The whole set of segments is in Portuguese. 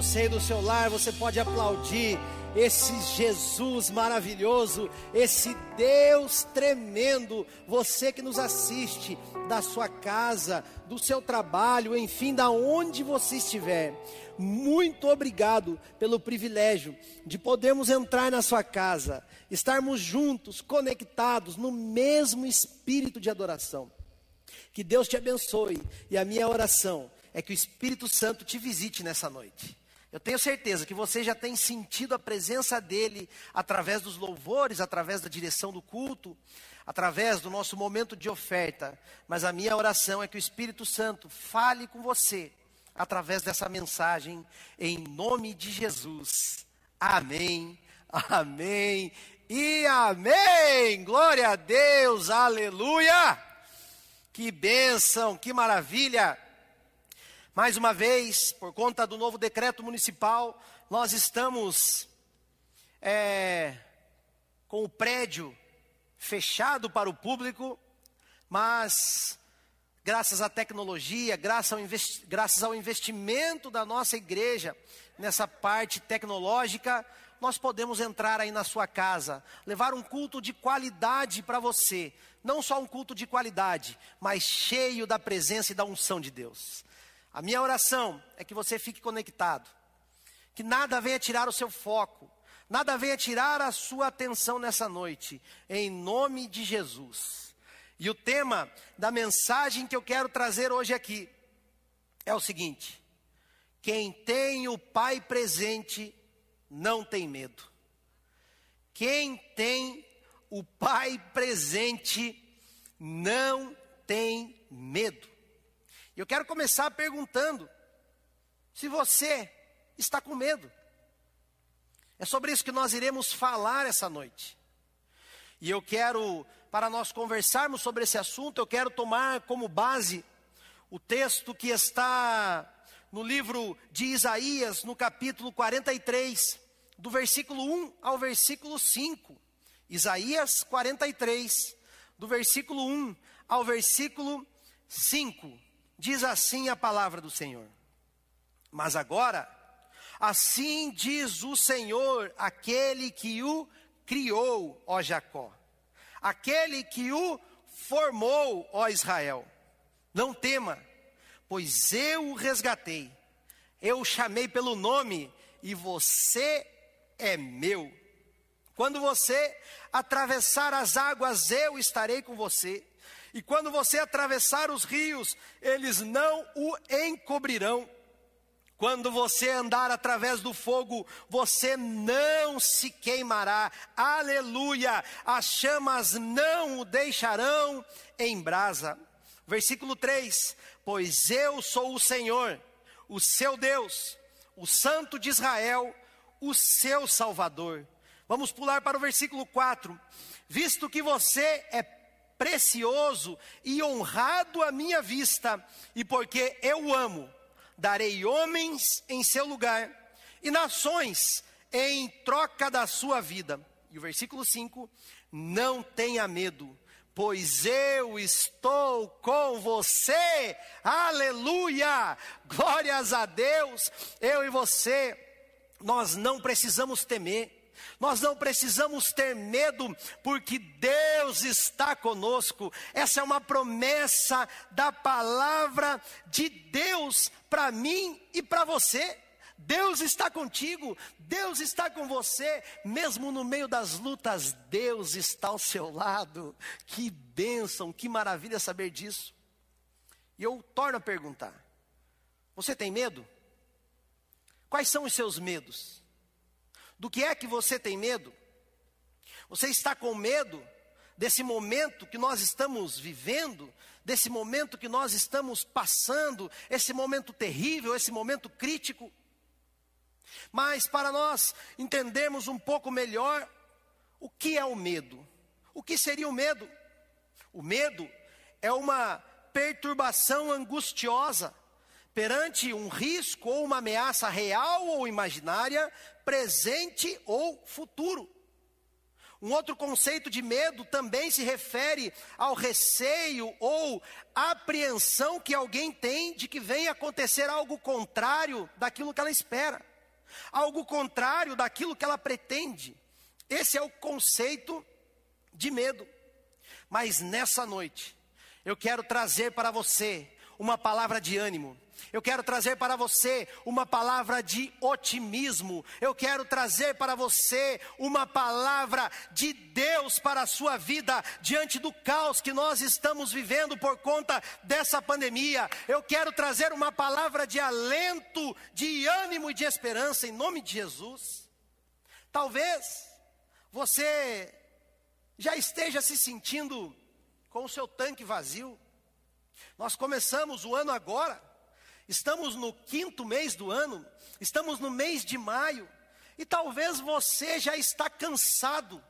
Você aí do seu lar, você pode aplaudir esse Jesus maravilhoso, esse Deus tremendo, você que nos assiste da sua casa, do seu trabalho, enfim, da onde você estiver. Muito obrigado pelo privilégio de podermos entrar na sua casa, estarmos juntos, conectados no mesmo espírito de adoração. Que Deus te abençoe e a minha oração é que o Espírito Santo te visite nessa noite. Eu tenho certeza que você já tem sentido a presença dele através dos louvores, através da direção do culto, através do nosso momento de oferta. Mas a minha oração é que o Espírito Santo fale com você através dessa mensagem, em nome de Jesus. Amém, amém e amém. Glória a Deus, aleluia. Que bênção, que maravilha. Mais uma vez, por conta do novo decreto municipal, nós estamos é, com o prédio fechado para o público, mas graças à tecnologia, graças ao, graças ao investimento da nossa igreja nessa parte tecnológica, nós podemos entrar aí na sua casa, levar um culto de qualidade para você, não só um culto de qualidade, mas cheio da presença e da unção de Deus. A minha oração é que você fique conectado, que nada venha tirar o seu foco, nada venha tirar a sua atenção nessa noite, em nome de Jesus. E o tema da mensagem que eu quero trazer hoje aqui é o seguinte: quem tem o Pai presente não tem medo. Quem tem o Pai presente não tem medo. Eu quero começar perguntando se você está com medo. É sobre isso que nós iremos falar essa noite. E eu quero, para nós conversarmos sobre esse assunto, eu quero tomar como base o texto que está no livro de Isaías, no capítulo 43, do versículo 1 ao versículo 5. Isaías 43, do versículo 1 ao versículo 5. Diz assim a palavra do Senhor. Mas agora, assim diz o Senhor, aquele que o criou, ó Jacó, aquele que o formou, ó Israel. Não tema, pois eu o resgatei, eu o chamei pelo nome e você é meu. Quando você atravessar as águas, eu estarei com você. E quando você atravessar os rios, eles não o encobrirão. Quando você andar através do fogo, você não se queimará. Aleluia! As chamas não o deixarão em brasa. Versículo 3: Pois eu sou o Senhor, o seu Deus, o Santo de Israel, o seu Salvador. Vamos pular para o versículo 4. Visto que você é precioso e honrado à minha vista, e porque eu amo, darei homens em seu lugar e nações em troca da sua vida. E o versículo 5: Não tenha medo, pois eu estou com você. Aleluia! Glórias a Deus. Eu e você, nós não precisamos temer. Nós não precisamos ter medo, porque Deus está conosco. Essa é uma promessa da palavra de Deus para mim e para você. Deus está contigo, Deus está com você, mesmo no meio das lutas, Deus está ao seu lado. Que bênção, que maravilha saber disso. E eu torno a perguntar: você tem medo? Quais são os seus medos? Do que é que você tem medo? Você está com medo desse momento que nós estamos vivendo, desse momento que nós estamos passando, esse momento terrível, esse momento crítico? Mas para nós entendermos um pouco melhor o que é o medo, o que seria o medo? O medo é uma perturbação angustiosa perante um risco ou uma ameaça real ou imaginária, presente ou futuro. Um outro conceito de medo também se refere ao receio ou apreensão que alguém tem de que venha acontecer algo contrário daquilo que ela espera, algo contrário daquilo que ela pretende. Esse é o conceito de medo. Mas nessa noite, eu quero trazer para você uma palavra de ânimo, eu quero trazer para você uma palavra de otimismo. Eu quero trazer para você uma palavra de Deus para a sua vida diante do caos que nós estamos vivendo por conta dessa pandemia. Eu quero trazer uma palavra de alento, de ânimo e de esperança em nome de Jesus. Talvez você já esteja se sentindo com o seu tanque vazio. Nós começamos o ano agora Estamos no quinto mês do ano, estamos no mês de maio, e talvez você já está cansado,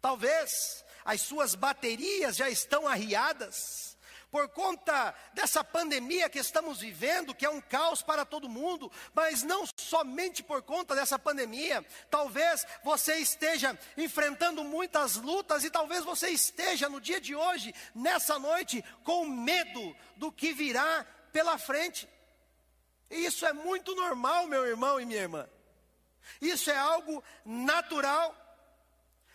talvez as suas baterias já estão arriadas, por conta dessa pandemia que estamos vivendo, que é um caos para todo mundo, mas não somente por conta dessa pandemia, talvez você esteja enfrentando muitas lutas e talvez você esteja no dia de hoje, nessa noite, com medo do que virá pela frente. E isso é muito normal, meu irmão e minha irmã. Isso é algo natural.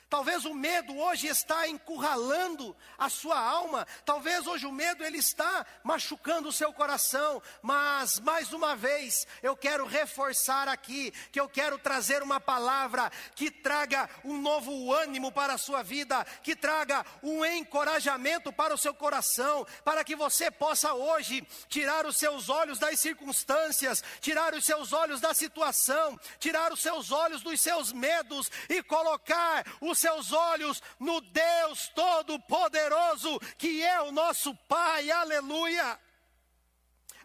Talvez o medo hoje está encurralando a sua alma. Talvez hoje o medo ele está machucando o seu coração. Mas mais uma vez eu quero reforçar aqui que eu quero trazer uma palavra que traga um novo ânimo para a sua vida, que traga um encorajamento para o seu coração, para que você possa hoje tirar os seus olhos das circunstâncias, tirar os seus olhos da situação, tirar os seus olhos dos seus medos e colocar os seus olhos no Deus Todo-Poderoso, que é o nosso Pai, aleluia,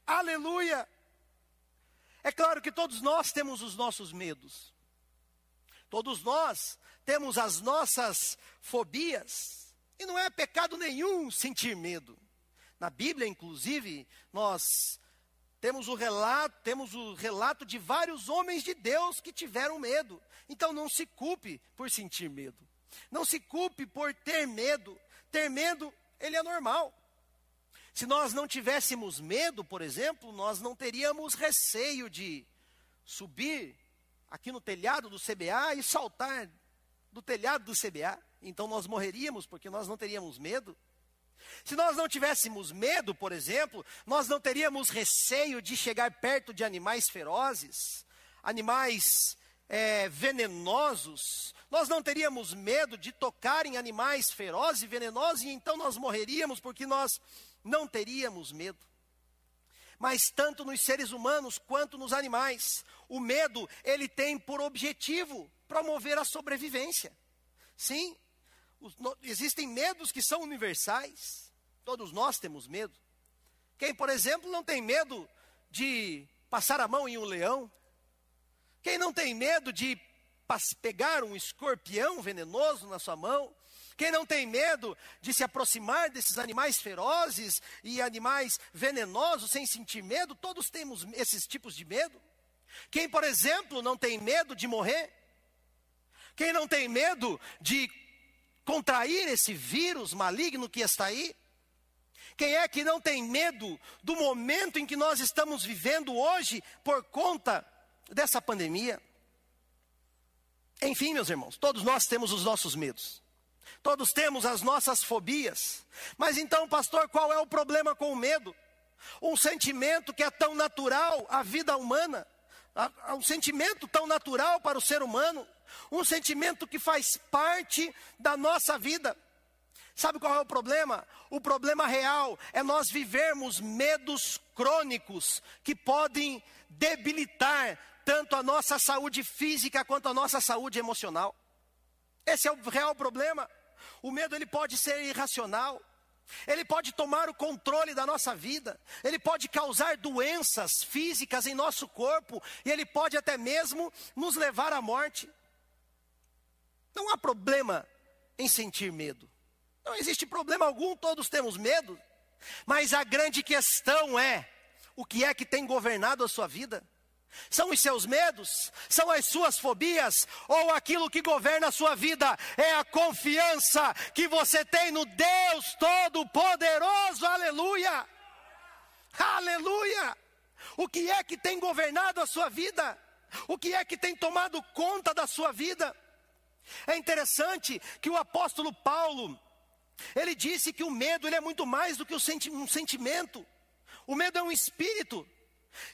aleluia. É claro que todos nós temos os nossos medos, todos nós temos as nossas fobias, e não é pecado nenhum sentir medo. Na Bíblia, inclusive, nós temos o relato, temos o relato de vários homens de Deus que tiveram medo. Então não se culpe por sentir medo. Não se culpe por ter medo. Ter medo, ele é normal. Se nós não tivéssemos medo, por exemplo, nós não teríamos receio de subir aqui no telhado do CBA e saltar do telhado do CBA. Então nós morreríamos porque nós não teríamos medo. Se nós não tivéssemos medo, por exemplo, nós não teríamos receio de chegar perto de animais ferozes, animais é, venenosos, nós não teríamos medo de tocar em animais ferozes e venenosos, e então nós morreríamos porque nós não teríamos medo. Mas tanto nos seres humanos quanto nos animais, o medo, ele tem por objetivo promover a sobrevivência. Sim, os, no, existem medos que são universais. Todos nós temos medo. Quem, por exemplo, não tem medo de passar a mão em um leão? Quem não tem medo de pegar um escorpião venenoso na sua mão? Quem não tem medo de se aproximar desses animais ferozes e animais venenosos sem sentir medo? Todos temos esses tipos de medo. Quem, por exemplo, não tem medo de morrer? Quem não tem medo de contrair esse vírus maligno que está aí? Quem é que não tem medo do momento em que nós estamos vivendo hoje por conta dessa pandemia? Enfim, meus irmãos, todos nós temos os nossos medos. Todos temos as nossas fobias. Mas então, pastor, qual é o problema com o medo? Um sentimento que é tão natural à vida humana, um sentimento tão natural para o ser humano, um sentimento que faz parte da nossa vida. Sabe qual é o problema? O problema real é nós vivermos medos crônicos que podem debilitar tanto a nossa saúde física quanto a nossa saúde emocional. Esse é o real problema. O medo ele pode ser irracional. Ele pode tomar o controle da nossa vida, ele pode causar doenças físicas em nosso corpo, e ele pode até mesmo nos levar à morte. Não há problema em sentir medo. Não existe problema algum, todos temos medo. Mas a grande questão é: o que é que tem governado a sua vida? São os seus medos? São as suas fobias? Ou aquilo que governa a sua vida é a confiança que você tem no Deus Todo-Poderoso? Aleluia! Aleluia! O que é que tem governado a sua vida? O que é que tem tomado conta da sua vida? É interessante que o apóstolo Paulo, ele disse que o medo ele é muito mais do que um sentimento. O medo é um espírito.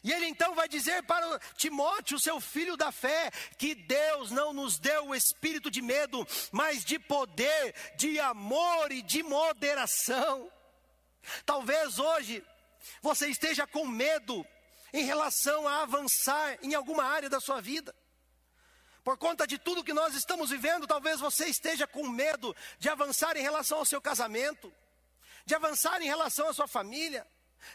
E ele então vai dizer para Timóteo, seu filho da fé, que Deus não nos deu o espírito de medo, mas de poder, de amor e de moderação. Talvez hoje você esteja com medo em relação a avançar em alguma área da sua vida. Por conta de tudo que nós estamos vivendo, talvez você esteja com medo de avançar em relação ao seu casamento, de avançar em relação à sua família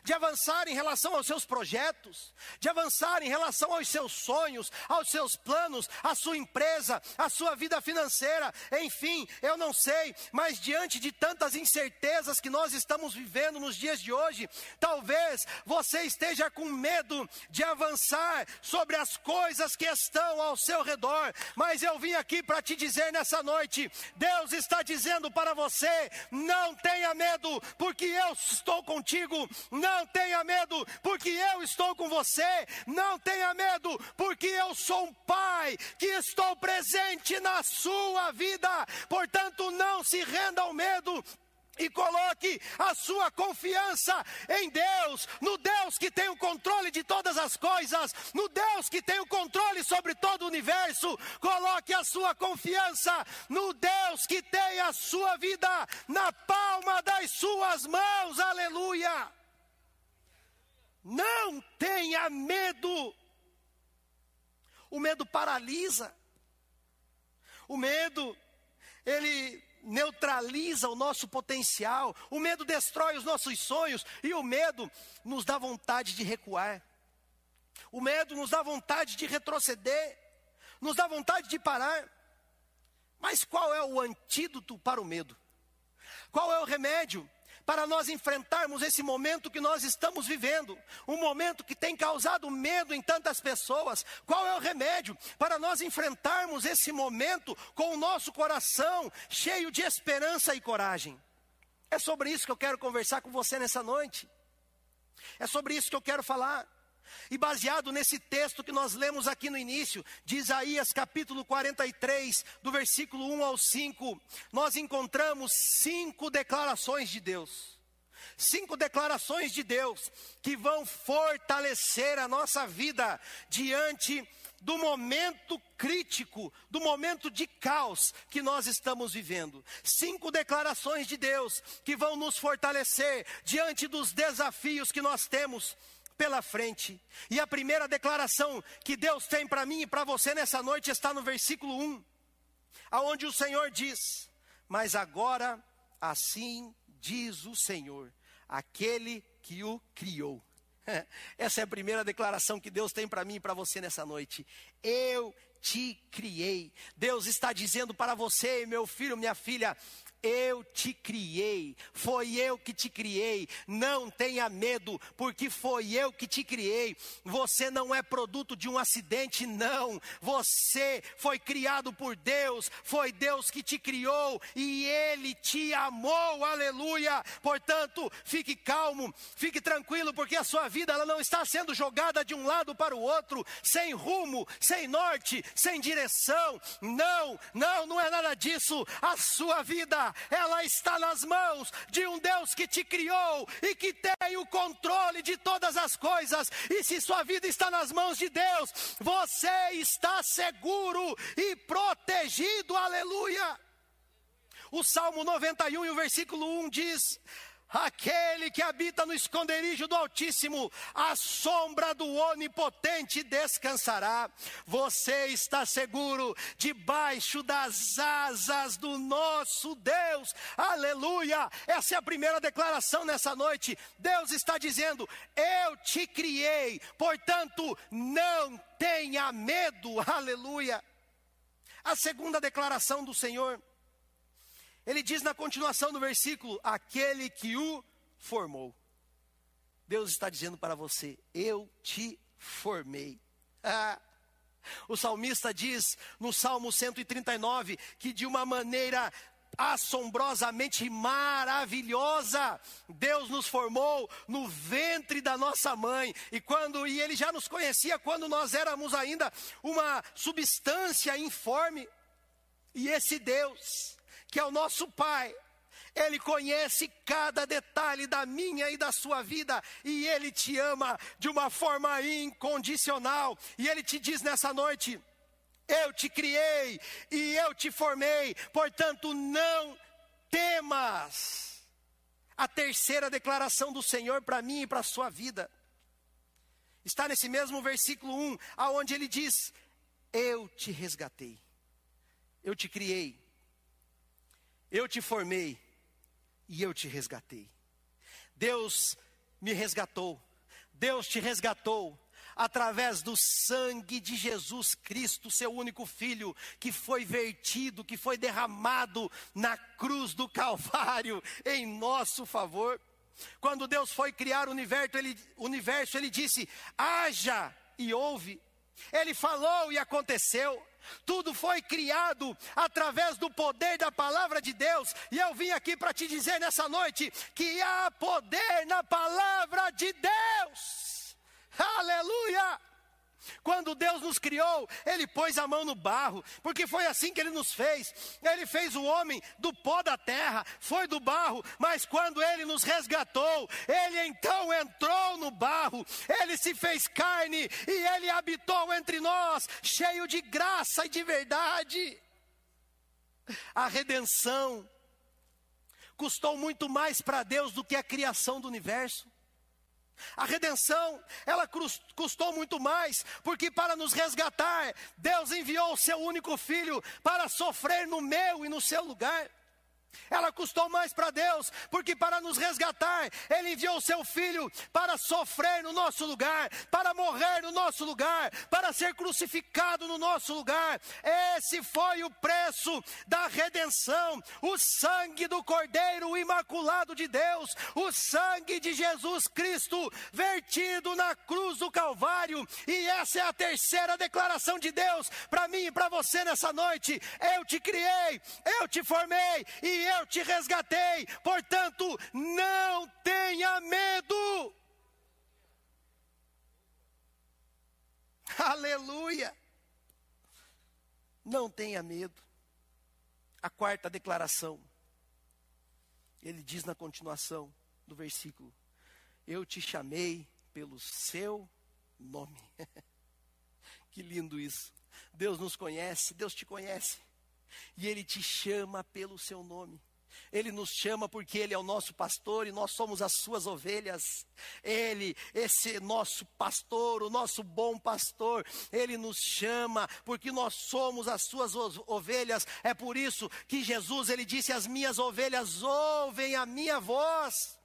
de avançar em relação aos seus projetos, de avançar em relação aos seus sonhos, aos seus planos, à sua empresa, à sua vida financeira, enfim, eu não sei, mas diante de tantas incertezas que nós estamos vivendo nos dias de hoje, talvez você esteja com medo de avançar sobre as coisas que estão ao seu redor, mas eu vim aqui para te dizer nessa noite: Deus está dizendo para você, não tenha medo, porque eu estou contigo não tenha medo, porque eu estou com você. Não tenha medo, porque eu sou um pai que estou presente na sua vida. Portanto, não se renda ao medo, e coloque a sua confiança em Deus, no Deus que tem o controle de todas as coisas, no Deus que tem o controle sobre todo o universo. Coloque a sua confiança no Deus que tem a sua vida na palma das suas mãos. Aleluia! Não tenha medo. O medo paralisa. O medo, ele neutraliza o nosso potencial. O medo destrói os nossos sonhos. E o medo nos dá vontade de recuar. O medo nos dá vontade de retroceder. Nos dá vontade de parar. Mas qual é o antídoto para o medo? Qual é o remédio? Para nós enfrentarmos esse momento que nós estamos vivendo, um momento que tem causado medo em tantas pessoas. Qual é o remédio para nós enfrentarmos esse momento com o nosso coração cheio de esperança e coragem? É sobre isso que eu quero conversar com você nessa noite. É sobre isso que eu quero falar. E baseado nesse texto que nós lemos aqui no início, de Isaías capítulo 43, do versículo 1 ao 5, nós encontramos cinco declarações de Deus. Cinco declarações de Deus que vão fortalecer a nossa vida diante do momento crítico, do momento de caos que nós estamos vivendo. Cinco declarações de Deus que vão nos fortalecer diante dos desafios que nós temos pela frente. E a primeira declaração que Deus tem para mim e para você nessa noite está no versículo 1, aonde o Senhor diz: Mas agora assim diz o Senhor, aquele que o criou. Essa é a primeira declaração que Deus tem para mim e para você nessa noite. Eu te criei. Deus está dizendo para você, meu filho, minha filha, eu te criei, foi eu que te criei. Não tenha medo, porque foi eu que te criei. Você não é produto de um acidente, não. Você foi criado por Deus, foi Deus que te criou e Ele te amou, aleluia. Portanto, fique calmo, fique tranquilo, porque a sua vida ela não está sendo jogada de um lado para o outro, sem rumo, sem norte, sem direção. Não, não, não é nada disso. A sua vida ela está nas mãos de um Deus que te criou e que tem o controle de todas as coisas. E se sua vida está nas mãos de Deus, você está seguro e protegido. Aleluia. O Salmo 91 e o versículo 1 diz: Aquele que habita no esconderijo do Altíssimo, a sombra do Onipotente descansará. Você está seguro debaixo das asas do nosso Deus. Aleluia! Essa é a primeira declaração nessa noite. Deus está dizendo: Eu te criei, portanto, não tenha medo. Aleluia! A segunda declaração do Senhor ele diz na continuação do versículo: aquele que o formou. Deus está dizendo para você: eu te formei. O salmista diz no Salmo 139 que de uma maneira assombrosamente maravilhosa. Deus nos formou no ventre da nossa mãe e quando e ele já nos conhecia quando nós éramos ainda uma substância informe. E esse Deus, que é o nosso Pai, ele conhece cada detalhe da minha e da sua vida, e Ele te ama de uma forma incondicional. E Ele te diz nessa noite: eu te criei e eu te formei, portanto não temas. A terceira declaração do Senhor para mim e para a sua vida está nesse mesmo versículo 1, aonde ele diz: Eu te resgatei, eu te criei, eu te formei e eu te resgatei. Deus me resgatou, Deus te resgatou, através do sangue de Jesus Cristo, seu único filho, que foi vertido, que foi derramado na cruz do Calvário em nosso favor. Quando Deus foi criar o universo, ele, universo, ele disse: haja e ouve. Ele falou e aconteceu. Tudo foi criado através do poder da palavra de Deus, e eu vim aqui para te dizer nessa noite que há poder na palavra de Deus. Aleluia! Quando Deus nos criou, Ele pôs a mão no barro, porque foi assim que Ele nos fez. Ele fez o homem do pó da terra, foi do barro, mas quando Ele nos resgatou, Ele então entrou no barro, Ele se fez carne e Ele habitou entre nós, cheio de graça e de verdade. A redenção custou muito mais para Deus do que a criação do universo. A redenção, ela custou muito mais, porque para nos resgatar, Deus enviou o seu único filho para sofrer no meu e no seu lugar. Ela custou mais para Deus, porque para nos resgatar, Ele enviou o seu filho para sofrer no nosso lugar, para morrer no nosso lugar, para ser crucificado no nosso lugar. Esse foi o preço da redenção, o sangue do Cordeiro Imaculado de Deus, o sangue de Jesus Cristo vertido na cruz do Calvário. E essa é a terceira declaração de Deus para mim e para você nessa noite. Eu te criei, eu te formei e eu te resgatei, portanto, não tenha medo. Aleluia! Não tenha medo. A quarta declaração, ele diz na continuação do versículo: Eu te chamei pelo seu nome. que lindo isso. Deus nos conhece, Deus te conhece e Ele te chama pelo seu nome. Ele nos chama porque Ele é o nosso pastor e nós somos as suas ovelhas. Ele, esse nosso pastor, o nosso bom pastor, Ele nos chama porque nós somos as suas ovelhas. É por isso que Jesus, Ele disse: As minhas ovelhas ouvem a minha voz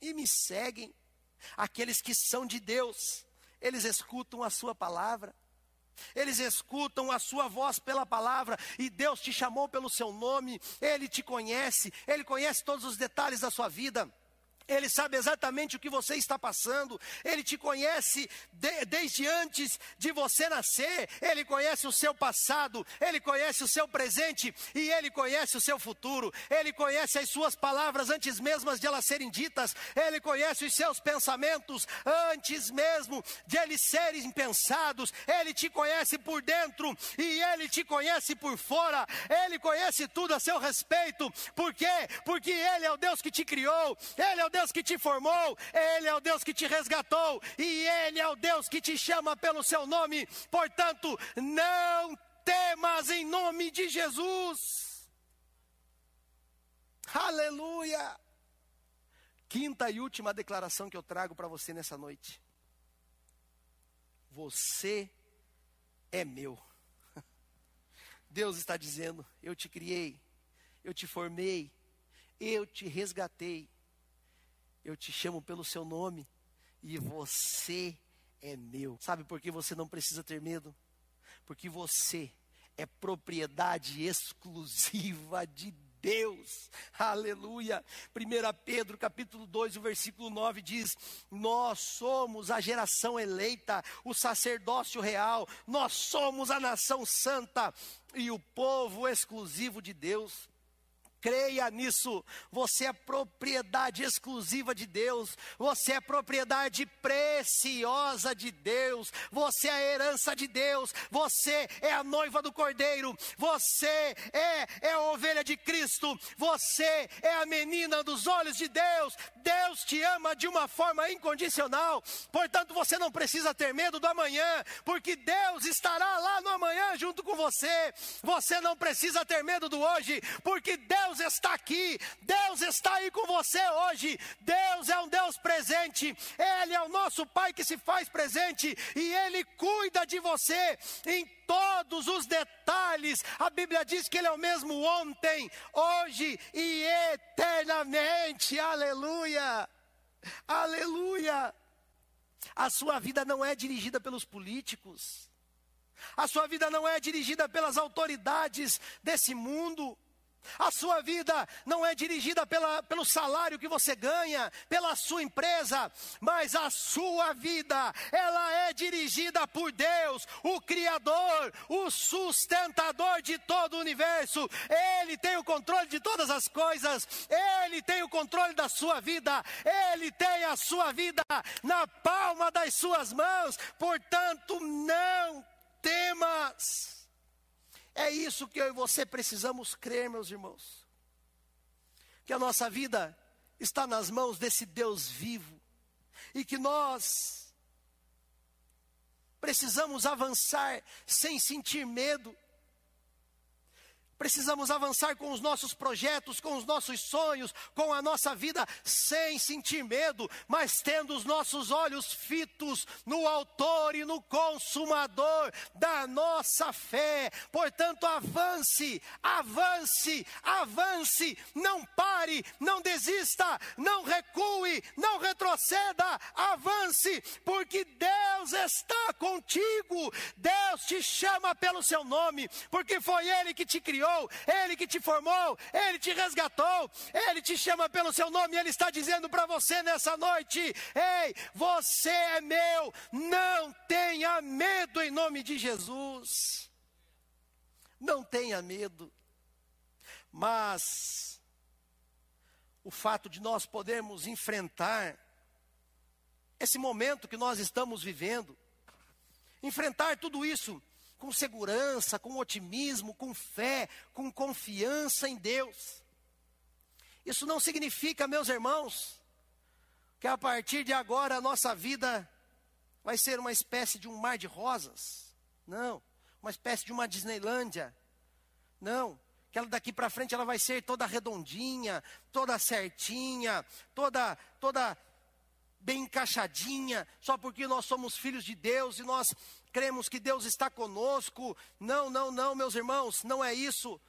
e me seguem. Aqueles que são de Deus, eles escutam a Sua palavra. Eles escutam a sua voz pela palavra e Deus te chamou pelo seu nome, Ele te conhece, Ele conhece todos os detalhes da sua vida. Ele sabe exatamente o que você está passando, Ele te conhece de, desde antes de você nascer, Ele conhece o seu passado, Ele conhece o seu presente. E Ele conhece o seu futuro, Ele conhece as suas palavras antes mesmo de elas serem ditas, Ele conhece os seus pensamentos antes mesmo de eles serem pensados, Ele te conhece por dentro e Ele te conhece por fora, Ele conhece tudo a seu respeito, por quê? Porque Ele é o Deus que te criou, Ele é o Deus Deus que te formou, Ele é o Deus que te resgatou e Ele é o Deus que te chama pelo seu nome. Portanto, não temas em nome de Jesus. Aleluia! Quinta e última declaração que eu trago para você nessa noite. Você é meu. Deus está dizendo: Eu te criei, eu te formei, eu te resgatei eu te chamo pelo seu nome e você é meu. Sabe por que você não precisa ter medo? Porque você é propriedade exclusiva de Deus. Aleluia. 1 Pedro, capítulo 2, o versículo 9 diz: Nós somos a geração eleita, o sacerdócio real, nós somos a nação santa e o povo exclusivo de Deus. Creia nisso. Você é propriedade exclusiva de Deus. Você é propriedade preciosa de Deus. Você é a herança de Deus. Você é a noiva do Cordeiro. Você é, é a ovelha de Cristo. Você é a menina dos olhos de Deus. Deus te ama de uma forma incondicional. Portanto, você não precisa ter medo do amanhã, porque Deus estará lá no amanhã junto com você. Você não precisa ter medo do hoje, porque Deus Deus está aqui, Deus está aí com você hoje. Deus é um Deus presente, Ele é o nosso Pai que se faz presente e Ele cuida de você em todos os detalhes. A Bíblia diz que Ele é o mesmo ontem, hoje e eternamente. Aleluia! Aleluia! A sua vida não é dirigida pelos políticos. A sua vida não é dirigida pelas autoridades desse mundo. A sua vida não é dirigida pela, pelo salário que você ganha, pela sua empresa, mas a sua vida, ela é dirigida por Deus, o Criador, o sustentador de todo o universo. Ele tem o controle de todas as coisas, ele tem o controle da sua vida, ele tem a sua vida na palma das suas mãos. Portanto, não temas. É isso que eu e você precisamos crer, meus irmãos. Que a nossa vida está nas mãos desse Deus vivo e que nós precisamos avançar sem sentir medo Precisamos avançar com os nossos projetos, com os nossos sonhos, com a nossa vida, sem sentir medo, mas tendo os nossos olhos fitos no Autor e no Consumador da nossa fé. Portanto, avance, avance, avance, não pare, não desista, não recue, não retroceda, avance, porque Deus está contigo, Deus te chama pelo seu nome, porque foi Ele que te criou criou, Ele que te formou, Ele te resgatou, Ele te chama pelo seu nome e Ele está dizendo para você nessa noite: Ei, você é meu, não tenha medo em nome de Jesus. Não tenha medo, mas o fato de nós podermos enfrentar esse momento que nós estamos vivendo, enfrentar tudo isso com segurança, com otimismo, com fé, com confiança em Deus. Isso não significa, meus irmãos, que a partir de agora a nossa vida vai ser uma espécie de um mar de rosas. Não, uma espécie de uma Disneylândia. Não, que ela daqui para frente ela vai ser toda redondinha, toda certinha, toda toda bem encaixadinha, só porque nós somos filhos de Deus e nós cremos que Deus está conosco. Não, não, não, meus irmãos, não é isso.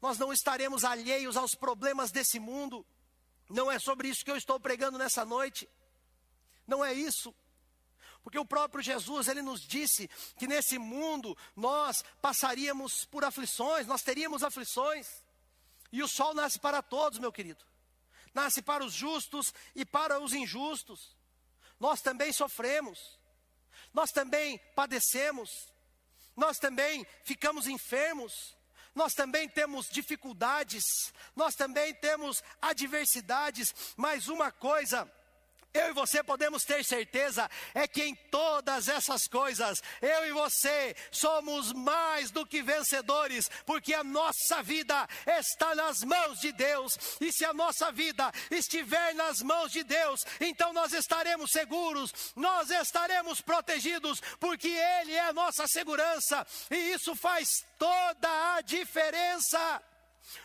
Nós não estaremos alheios aos problemas desse mundo. Não é sobre isso que eu estou pregando nessa noite. Não é isso. Porque o próprio Jesus, ele nos disse que nesse mundo nós passaríamos por aflições, nós teríamos aflições. E o sol nasce para todos, meu querido. Nasce para os justos e para os injustos. Nós também sofremos nós também padecemos, nós também ficamos enfermos, nós também temos dificuldades, nós também temos adversidades, mas uma coisa eu e você podemos ter certeza é que em todas essas coisas, eu e você somos mais do que vencedores, porque a nossa vida está nas mãos de Deus, e se a nossa vida estiver nas mãos de Deus, então nós estaremos seguros, nós estaremos protegidos, porque Ele é a nossa segurança, e isso faz toda a diferença.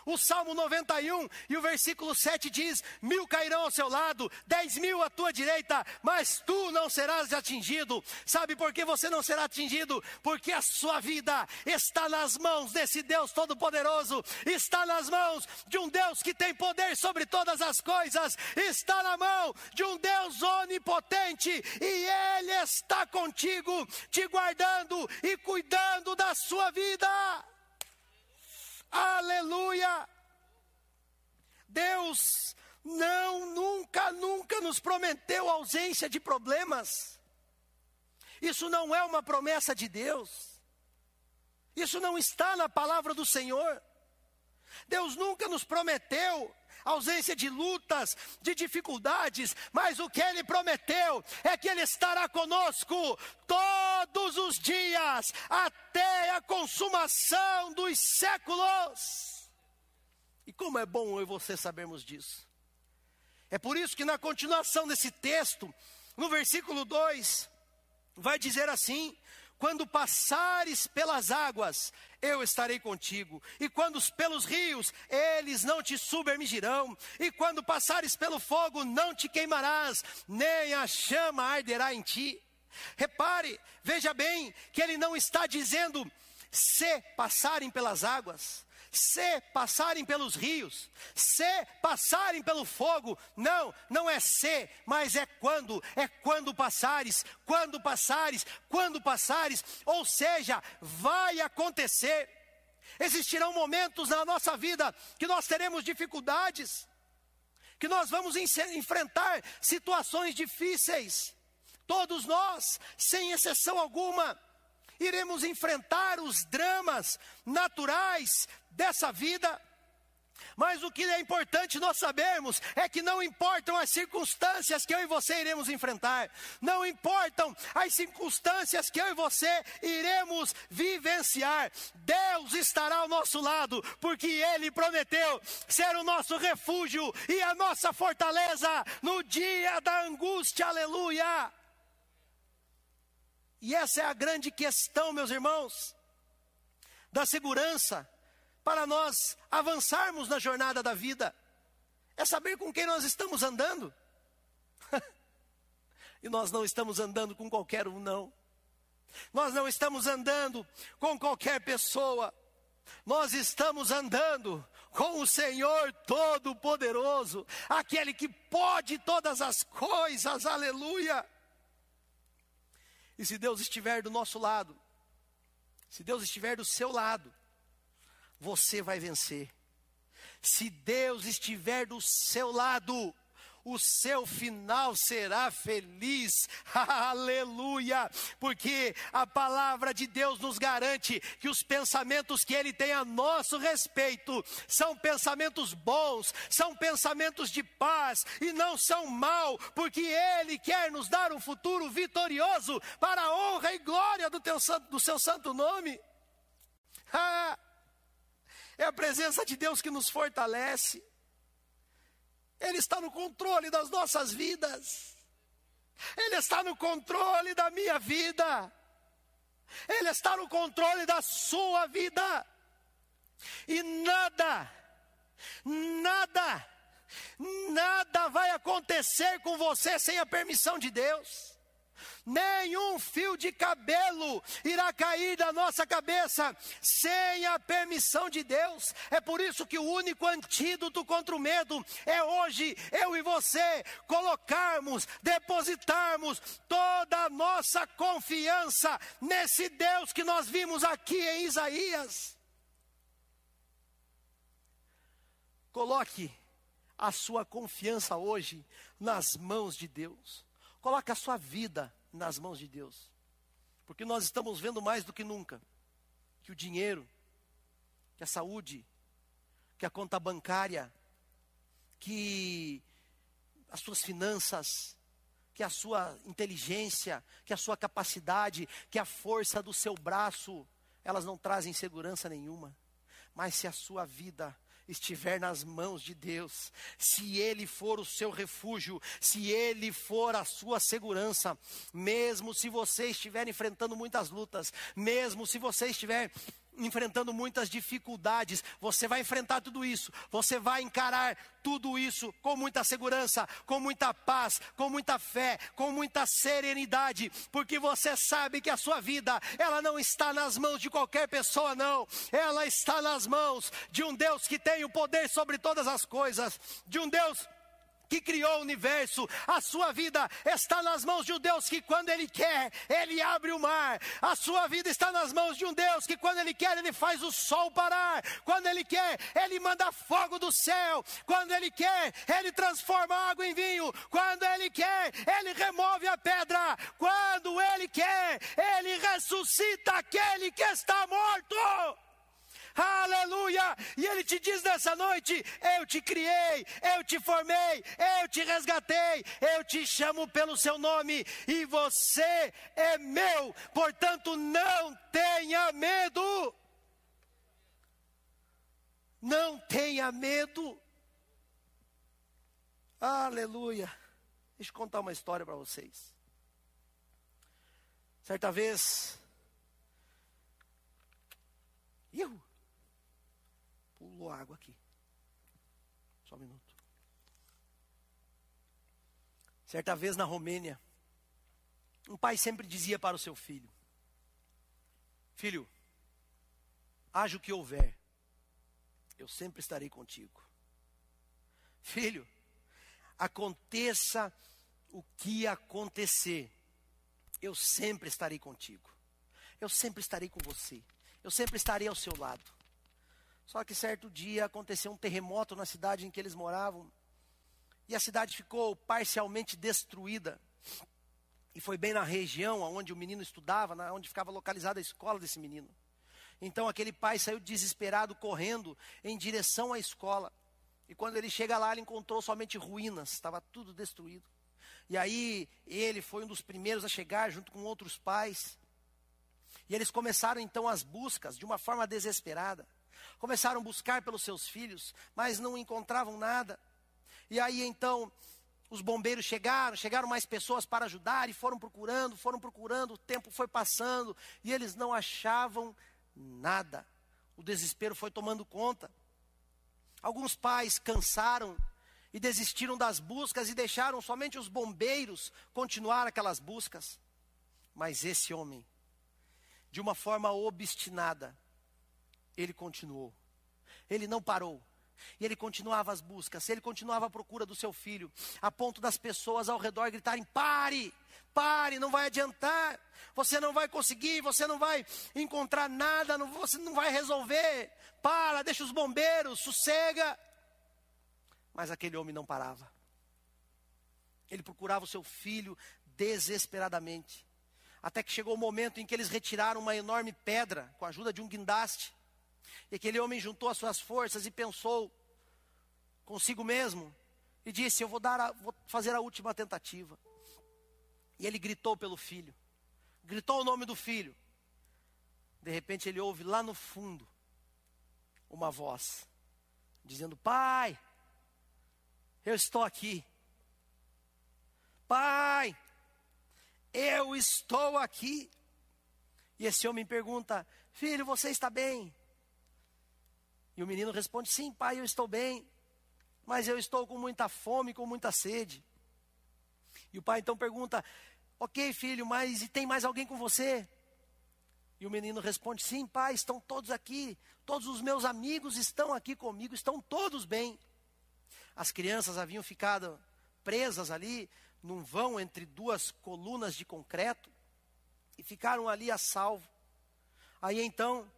O Salmo 91 e o versículo 7 diz: Mil cairão ao seu lado, dez mil à tua direita, mas tu não serás atingido. Sabe por que você não será atingido? Porque a sua vida está nas mãos desse Deus Todo-Poderoso, está nas mãos de um Deus que tem poder sobre todas as coisas, está na mão de um Deus onipotente e Ele está contigo, te guardando e cuidando da sua vida. Aleluia! Deus não, nunca, nunca nos prometeu ausência de problemas. Isso não é uma promessa de Deus. Isso não está na palavra do Senhor. Deus nunca nos prometeu ausência de lutas, de dificuldades, mas o que Ele prometeu é que Ele estará conosco todos os dias, até a consumação dos séculos. E como é bom eu e você sabermos disso. É por isso que na continuação desse texto, no versículo 2, vai dizer assim: quando passares pelas águas, eu estarei contigo. E quando pelos rios, eles não te submergirão. E quando passares pelo fogo, não te queimarás, nem a chama arderá em ti. Repare, veja bem, que ele não está dizendo se passarem pelas águas se passarem pelos rios, se passarem pelo fogo. Não, não é se, mas é quando, é quando passares, quando passares, quando passares, ou seja, vai acontecer. Existirão momentos na nossa vida que nós teremos dificuldades, que nós vamos enfrentar situações difíceis. Todos nós, sem exceção alguma, iremos enfrentar os dramas naturais dessa vida. Mas o que é importante nós sabermos é que não importam as circunstâncias que eu e você iremos enfrentar, não importam as circunstâncias que eu e você iremos vivenciar, Deus estará ao nosso lado, porque Ele prometeu ser o nosso refúgio e a nossa fortaleza no dia da angústia, aleluia. E essa é a grande questão, meus irmãos, da segurança para nós avançarmos na jornada da vida. É saber com quem nós estamos andando. e nós não estamos andando com qualquer um, não. Nós não estamos andando com qualquer pessoa. Nós estamos andando com o Senhor Todo-Poderoso, aquele que pode todas as coisas, aleluia. E se Deus estiver do nosso lado, se Deus estiver do seu lado, você vai vencer. Se Deus estiver do seu lado, o seu final será feliz, aleluia, porque a palavra de Deus nos garante que os pensamentos que Ele tem a nosso respeito são pensamentos bons, são pensamentos de paz e não são mal, porque Ele quer nos dar um futuro vitorioso para a honra e glória do, teu, do seu santo nome. É a presença de Deus que nos fortalece. Ele está no controle das nossas vidas. Ele está no controle da minha vida. Ele está no controle da sua vida. E nada, nada, nada vai acontecer com você sem a permissão de Deus nenhum fio de cabelo irá cair da nossa cabeça sem a permissão de Deus. É por isso que o único antídoto contra o medo é hoje eu e você colocarmos, depositarmos toda a nossa confiança nesse Deus que nós vimos aqui em Isaías. Coloque a sua confiança hoje nas mãos de Deus. Coloque a sua vida nas mãos de Deus. Porque nós estamos vendo mais do que nunca que o dinheiro, que a saúde, que a conta bancária, que as suas finanças, que a sua inteligência, que a sua capacidade, que a força do seu braço, elas não trazem segurança nenhuma. Mas se a sua vida estiver nas mãos de Deus, se Ele for o seu refúgio, se Ele for a sua segurança, mesmo se você estiver enfrentando muitas lutas, mesmo se você estiver enfrentando muitas dificuldades, você vai enfrentar tudo isso, você vai encarar tudo isso com muita segurança, com muita paz, com muita fé, com muita serenidade, porque você sabe que a sua vida, ela não está nas mãos de qualquer pessoa, não, ela está nas mãos de um Deus que tem o poder sobre todas as coisas, de um Deus que criou o universo. A sua vida está nas mãos de um Deus que, quando Ele quer, Ele abre o mar. A sua vida está nas mãos de um Deus que, quando Ele quer, Ele faz o sol parar. Quando Ele quer, Ele manda fogo do céu. Quando Ele quer, Ele transforma água em vinho. Quando Ele quer, Ele remove a pedra. Quando Ele quer, Ele ressuscita aquele que está morto aleluia! E Ele te diz nessa noite: Eu te criei, eu te formei, eu te resgatei, eu te chamo pelo seu nome e você é meu, portanto não tenha medo. Não tenha medo. Aleluia. Deixa eu contar uma história para vocês. Certa vez, eu pulou água aqui. Só um minuto. Certa vez na Romênia, um pai sempre dizia para o seu filho: Filho, haja o que houver, eu sempre estarei contigo. Filho, aconteça o que acontecer, eu sempre estarei contigo. Eu sempre estarei com você. Eu sempre estarei ao seu lado. Só que certo dia aconteceu um terremoto na cidade em que eles moravam. E a cidade ficou parcialmente destruída. E foi bem na região onde o menino estudava, onde ficava localizada a escola desse menino. Então aquele pai saiu desesperado, correndo em direção à escola. E quando ele chega lá, ele encontrou somente ruínas, estava tudo destruído. E aí ele foi um dos primeiros a chegar, junto com outros pais. E eles começaram então as buscas de uma forma desesperada. Começaram a buscar pelos seus filhos, mas não encontravam nada. E aí então os bombeiros chegaram, chegaram mais pessoas para ajudar e foram procurando, foram procurando, o tempo foi passando e eles não achavam nada. O desespero foi tomando conta. Alguns pais cansaram e desistiram das buscas e deixaram somente os bombeiros continuar aquelas buscas. Mas esse homem, de uma forma obstinada, ele continuou. Ele não parou. E ele continuava as buscas, ele continuava a procura do seu filho, a ponto das pessoas ao redor gritarem: pare, pare, não vai adiantar, você não vai conseguir, você não vai encontrar nada, não, você não vai resolver, para, deixa os bombeiros, sossega. Mas aquele homem não parava, ele procurava o seu filho desesperadamente, até que chegou o momento em que eles retiraram uma enorme pedra com a ajuda de um guindaste e aquele homem juntou as suas forças e pensou consigo mesmo e disse: Eu vou, dar a, vou fazer a última tentativa. E ele gritou pelo filho, gritou o nome do filho. De repente ele ouve lá no fundo uma voz dizendo: Pai, eu estou aqui. Pai, eu estou aqui. E esse homem pergunta: Filho, você está bem? E o menino responde: Sim, pai, eu estou bem, mas eu estou com muita fome, com muita sede. E o pai então pergunta: Ok, filho, mas e tem mais alguém com você? E o menino responde: Sim, pai, estão todos aqui, todos os meus amigos estão aqui comigo, estão todos bem. As crianças haviam ficado presas ali num vão entre duas colunas de concreto e ficaram ali a salvo. Aí então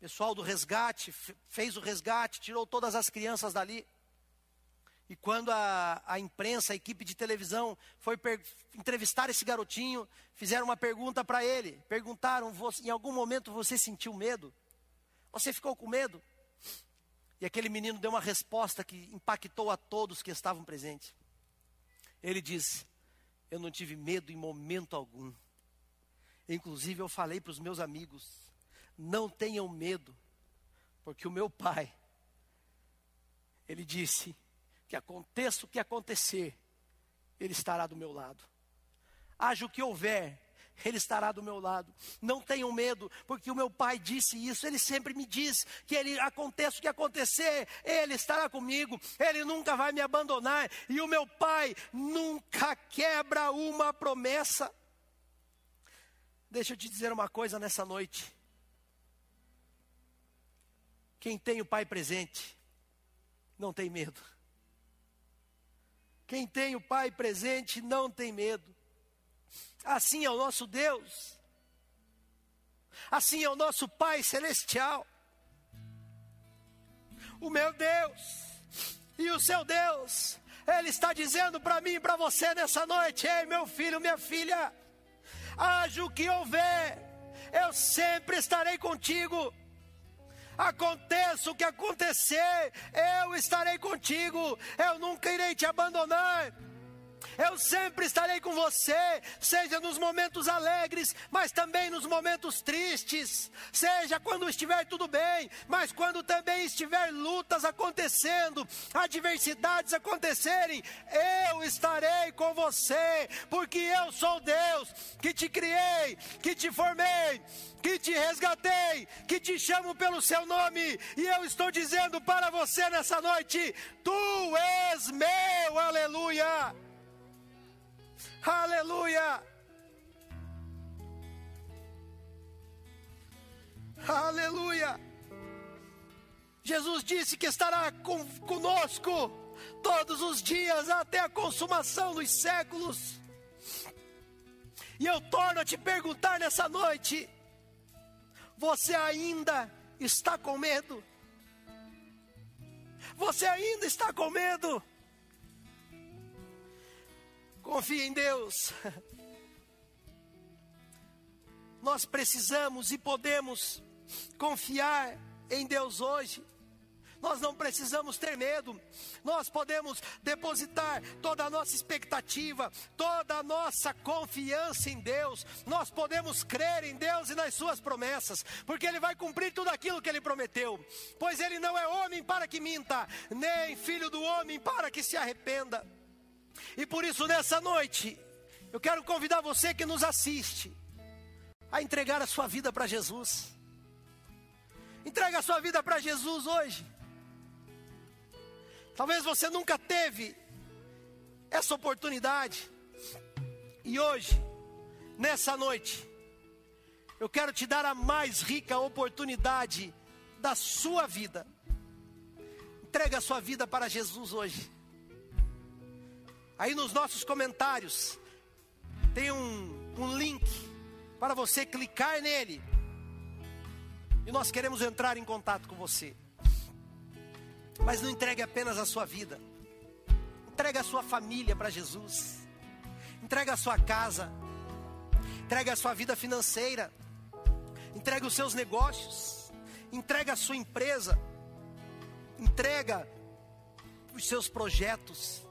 pessoal do resgate fez o resgate, tirou todas as crianças dali. E quando a, a imprensa, a equipe de televisão foi entrevistar esse garotinho, fizeram uma pergunta para ele. Perguntaram: em algum momento você sentiu medo? Você ficou com medo? E aquele menino deu uma resposta que impactou a todos que estavam presentes. Ele disse: Eu não tive medo em momento algum. Inclusive, eu falei para os meus amigos: não tenham medo, porque o meu pai, ele disse que aconteça o que acontecer, ele estará do meu lado. Haja o que houver, ele estará do meu lado. Não tenham medo, porque o meu pai disse isso. Ele sempre me diz que ele aconteça o que acontecer, ele estará comigo. Ele nunca vai me abandonar. E o meu pai nunca quebra uma promessa. Deixa eu te dizer uma coisa nessa noite. Quem tem o Pai presente, não tem medo. Quem tem o Pai presente não tem medo. Assim é o nosso Deus. Assim é o nosso Pai celestial. O meu Deus e o seu Deus. Ele está dizendo para mim e para você nessa noite: Ei, meu filho, minha filha, haja o que houver, eu sempre estarei contigo. Aconteça o que acontecer, eu estarei contigo, eu nunca irei te abandonar. Eu sempre estarei com você, seja nos momentos alegres, mas também nos momentos tristes, seja quando estiver tudo bem, mas quando também estiver lutas acontecendo, adversidades acontecerem, eu estarei com você, porque eu sou Deus que te criei, que te formei, que te resgatei, que te chamo pelo seu nome, e eu estou dizendo para você nessa noite: Tu és meu, aleluia. Aleluia! Aleluia! Jesus disse que estará com, conosco todos os dias até a consumação dos séculos. E eu torno a te perguntar nessa noite: você ainda está com medo? Você ainda está com medo? Confie em Deus. Nós precisamos e podemos confiar em Deus hoje. Nós não precisamos ter medo, nós podemos depositar toda a nossa expectativa, toda a nossa confiança em Deus, nós podemos crer em Deus e nas Suas promessas, porque Ele vai cumprir tudo aquilo que Ele prometeu, pois Ele não é homem para que minta, nem filho do homem para que se arrependa. E por isso, nessa noite, eu quero convidar você que nos assiste a entregar a sua vida para Jesus. Entrega a sua vida para Jesus hoje. Talvez você nunca teve essa oportunidade. E hoje, nessa noite, eu quero te dar a mais rica oportunidade da sua vida. Entrega a sua vida para Jesus hoje. Aí nos nossos comentários tem um, um link para você clicar nele. E nós queremos entrar em contato com você. Mas não entregue apenas a sua vida. Entregue a sua família para Jesus. Entregue a sua casa. Entregue a sua vida financeira. Entregue os seus negócios. Entregue a sua empresa. Entrega os seus projetos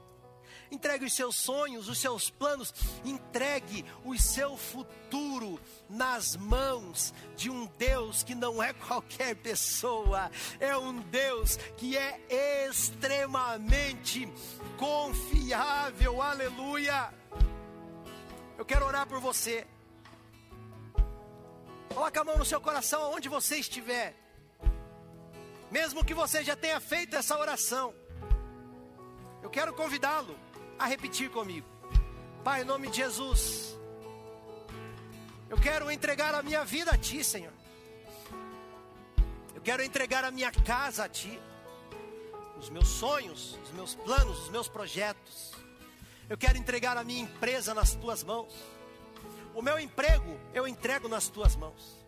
entregue os seus sonhos, os seus planos, entregue o seu futuro nas mãos de um Deus que não é qualquer pessoa, é um Deus que é extremamente confiável, aleluia. Eu quero orar por você. Coloque a mão no seu coração aonde você estiver. Mesmo que você já tenha feito essa oração, eu quero convidá-lo a repetir comigo. Pai, em nome de Jesus, eu quero entregar a minha vida a Ti, Senhor. Eu quero entregar a minha casa a Ti, os meus sonhos, os meus planos, os meus projetos. Eu quero entregar a minha empresa nas Tuas mãos. O meu emprego eu entrego nas Tuas mãos.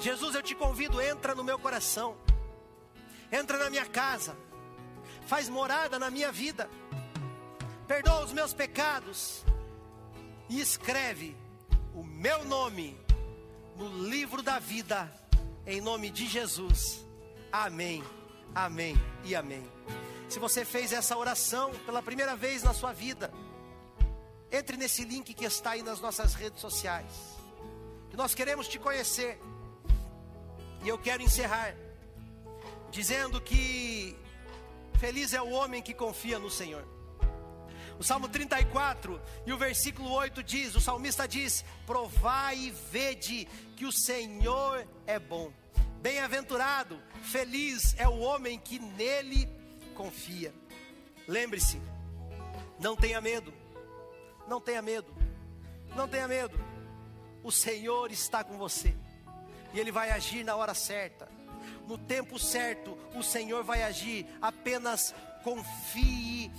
Jesus, eu te convido, entra no meu coração, entra na minha casa, faz morada na minha vida perdoa os meus pecados e escreve o meu nome no livro da vida, em nome de Jesus. Amém, amém e amém. Se você fez essa oração pela primeira vez na sua vida, entre nesse link que está aí nas nossas redes sociais. Que nós queremos te conhecer. E eu quero encerrar dizendo que feliz é o homem que confia no Senhor. O Salmo 34 e o versículo 8 diz: o salmista diz: Provai e vede que o Senhor é bom. Bem-aventurado, feliz é o homem que nele confia. Lembre-se, não tenha medo, não tenha medo, não tenha medo. O Senhor está com você e Ele vai agir na hora certa, no tempo certo. O Senhor vai agir. Apenas confie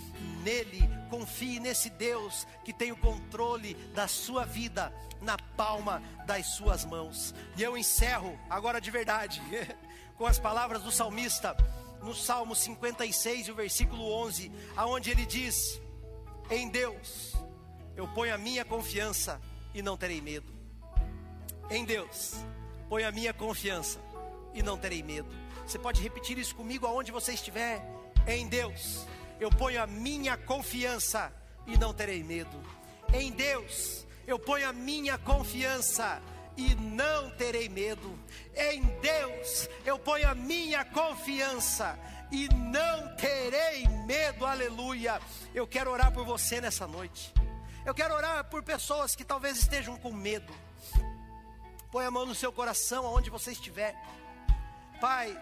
nele, confie nesse Deus que tem o controle da sua vida na palma das suas mãos. E eu encerro agora de verdade com as palavras do salmista no Salmo 56, o versículo 11, aonde ele diz: Em Deus eu ponho a minha confiança e não terei medo. Em Deus ponho a minha confiança e não terei medo. Você pode repetir isso comigo aonde você estiver? Em Deus eu ponho a minha confiança e não terei medo. Em Deus eu ponho a minha confiança e não terei medo. Em Deus eu ponho a minha confiança e não terei medo. Aleluia. Eu quero orar por você nessa noite. Eu quero orar por pessoas que talvez estejam com medo. Põe a mão no seu coração aonde você estiver. Pai,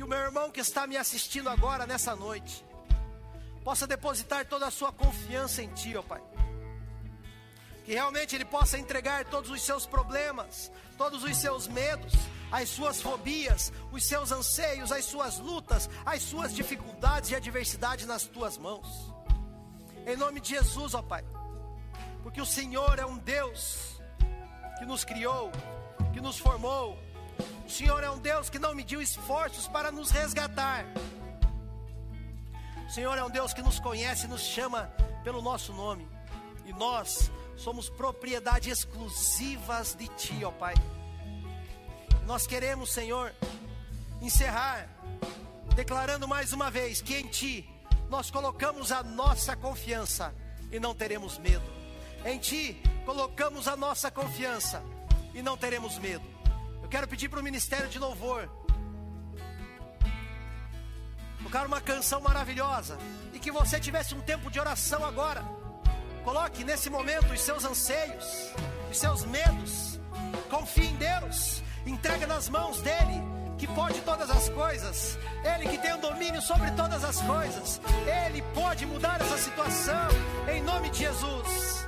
que o meu irmão que está me assistindo agora nessa noite possa depositar toda a sua confiança em Ti, ó Pai. Que realmente ele possa entregar todos os seus problemas, todos os seus medos, as suas fobias, os seus anseios, as suas lutas, as suas dificuldades e adversidades nas tuas mãos. Em nome de Jesus, ó Pai. Porque o Senhor é um Deus que nos criou, que nos formou, o Senhor é um Deus que não mediu esforços para nos resgatar. O Senhor é um Deus que nos conhece e nos chama pelo nosso nome. E nós somos propriedade exclusivas de Ti, ó Pai. Nós queremos, Senhor, encerrar declarando mais uma vez que em Ti nós colocamos a nossa confiança e não teremos medo. Em Ti colocamos a nossa confiança e não teremos medo quero pedir para o ministério de louvor tocar uma canção maravilhosa e que você tivesse um tempo de oração agora. Coloque nesse momento os seus anseios, os seus medos. Confie em Deus, entrega nas mãos dele que pode todas as coisas, Ele que tem o domínio sobre todas as coisas, Ele pode mudar essa situação, em nome de Jesus.